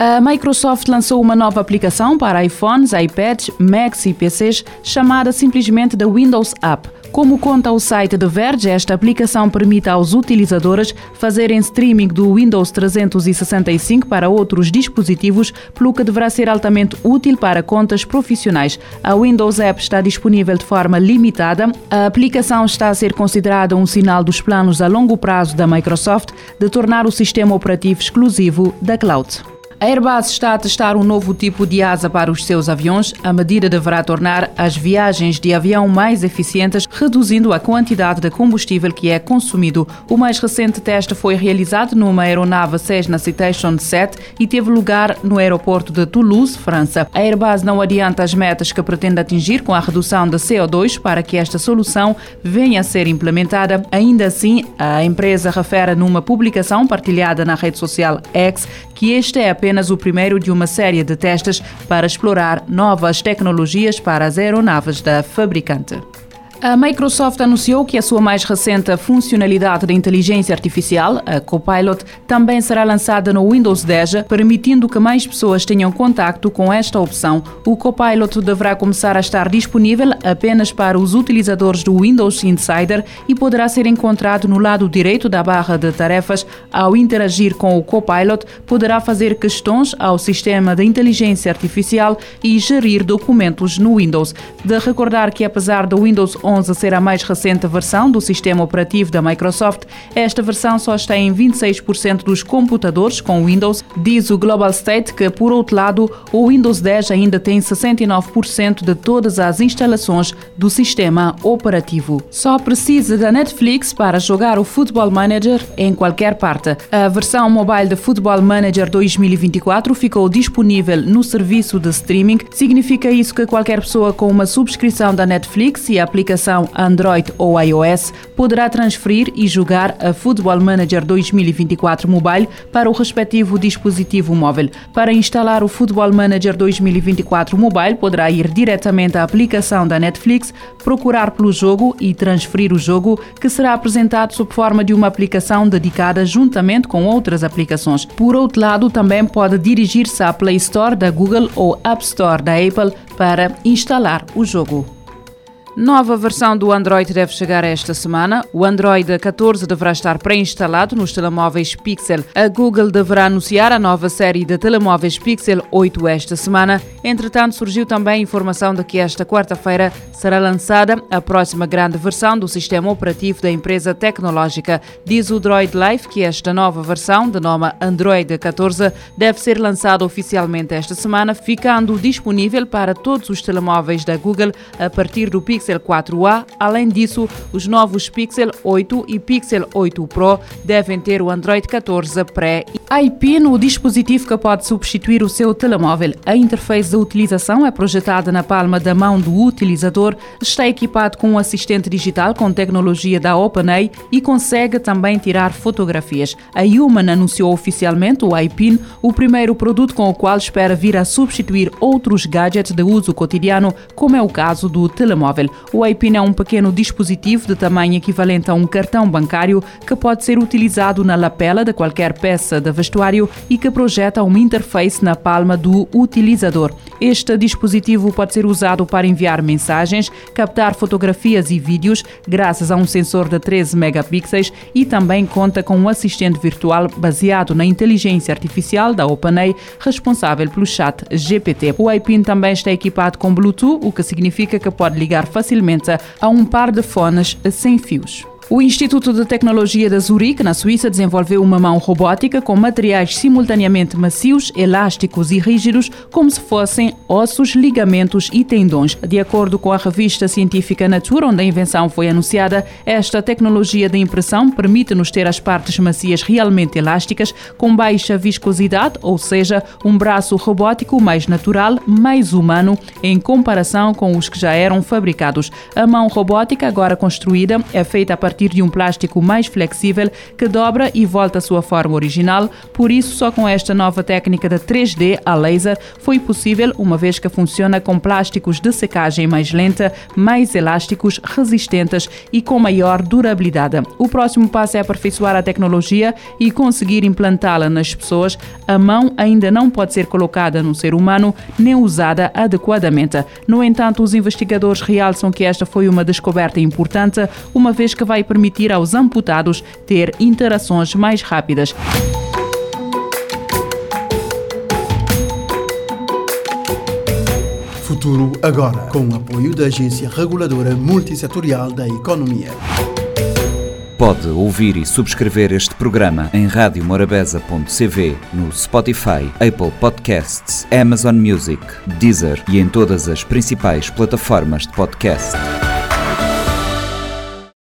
A Microsoft lançou uma nova aplicação para iPhones, iPads, Macs e PCs chamada simplesmente da Windows App. Como conta o site The Verge, esta aplicação permite aos utilizadores fazerem streaming do Windows 365 para outros dispositivos, pelo que deverá ser altamente útil para contas profissionais. A Windows App está disponível de forma limitada. A aplicação está a ser considerada um sinal dos planos a longo prazo da Microsoft de tornar o sistema operativo exclusivo da cloud. A Airbus está a testar um novo tipo de asa para os seus aviões. A medida deverá tornar as viagens de avião mais eficientes, reduzindo a quantidade de combustível que é consumido. O mais recente teste foi realizado numa aeronave Cessna Citation 7 e teve lugar no aeroporto de Toulouse, França. A Airbus não adianta as metas que pretende atingir com a redução de CO2 para que esta solução venha a ser implementada. Ainda assim, a empresa refere numa publicação partilhada na rede social X que este é apenas o primeiro de uma série de testes para explorar novas tecnologias para as aeronaves da fabricante. A Microsoft anunciou que a sua mais recente funcionalidade de inteligência artificial, a Copilot, também será lançada no Windows 10, permitindo que mais pessoas tenham contato com esta opção. O Copilot deverá começar a estar disponível apenas para os utilizadores do Windows Insider e poderá ser encontrado no lado direito da barra de tarefas. Ao interagir com o Copilot, poderá fazer questões ao sistema de inteligência artificial e gerir documentos no Windows. De recordar que apesar do Windows 11 ser a mais recente versão do sistema operativo da Microsoft, esta versão só está em 26% dos computadores com Windows. Diz o Global State que, por outro lado, o Windows 10 ainda tem 69% de todas as instalações do sistema operativo. Só precisa da Netflix para jogar o Football Manager em qualquer parte. A versão mobile de Football Manager 2024 ficou disponível no serviço de streaming. Significa isso que qualquer pessoa com uma subscrição da Netflix e a aplicação aplicação Android ou iOS poderá transferir e jogar a Football Manager 2024 Mobile para o respectivo dispositivo móvel. Para instalar o Football Manager 2024 Mobile, poderá ir diretamente à aplicação da Netflix, procurar pelo jogo e transferir o jogo, que será apresentado sob forma de uma aplicação dedicada juntamente com outras aplicações. Por outro lado, também pode dirigir-se à Play Store da Google ou App Store da Apple para instalar o jogo. Nova versão do Android deve chegar esta semana. O Android 14 deverá estar pré-instalado nos telemóveis Pixel. A Google deverá anunciar a nova série de telemóveis Pixel 8 esta semana. Entretanto, surgiu também a informação de que esta quarta-feira será lançada a próxima grande versão do sistema operativo da empresa tecnológica. Diz o Droid Life que esta nova versão, de nome Android 14, deve ser lançada oficialmente esta semana, ficando disponível para todos os telemóveis da Google a partir do Pixel Pixel 4a. Além disso, os novos Pixel 8 e Pixel 8 Pro devem ter o Android 14 Pré. iPin, o dispositivo que pode substituir o seu telemóvel. A interface de utilização é projetada na palma da mão do utilizador, está equipado com um assistente digital com tecnologia da OpenAI e consegue também tirar fotografias. A Human anunciou oficialmente o iPin, o primeiro produto com o qual espera vir a substituir outros gadgets de uso cotidiano, como é o caso do telemóvel. O iPin é um pequeno dispositivo de tamanho equivalente a um cartão bancário que pode ser utilizado na lapela de qualquer peça de vestuário e que projeta uma interface na palma do utilizador. Este dispositivo pode ser usado para enviar mensagens, captar fotografias e vídeos, graças a um sensor de 13 megapixels e também conta com um assistente virtual baseado na inteligência artificial da OpenAI, responsável pelo chat GPT. O iPin também está equipado com Bluetooth, o que significa que pode ligar facilmente a um par de fones sem fios. O Instituto de Tecnologia da Zurique, na Suíça, desenvolveu uma mão robótica com materiais simultaneamente macios, elásticos e rígidos, como se fossem ossos, ligamentos e tendões. De acordo com a revista científica Nature, onde a invenção foi anunciada, esta tecnologia de impressão permite-nos ter as partes macias realmente elásticas, com baixa viscosidade, ou seja, um braço robótico mais natural, mais humano, em comparação com os que já eram fabricados. A mão robótica, agora construída, é feita a partir partir de um plástico mais flexível que dobra e volta à sua forma original. Por isso, só com esta nova técnica de 3D a laser foi possível, uma vez que funciona com plásticos de secagem mais lenta, mais elásticos, resistentes e com maior durabilidade. O próximo passo é aperfeiçoar a tecnologia e conseguir implantá-la nas pessoas. A mão ainda não pode ser colocada no ser humano nem usada adequadamente. No entanto, os investigadores realçam que esta foi uma descoberta importante, uma vez que vai permitir aos amputados ter interações mais rápidas. Futuro agora, com o apoio da Agência Reguladora Multissetorial da Economia. Pode ouvir e subscrever este programa em radiomorabeza.cv, no Spotify, Apple Podcasts, Amazon Music, Deezer e em todas as principais plataformas de podcast.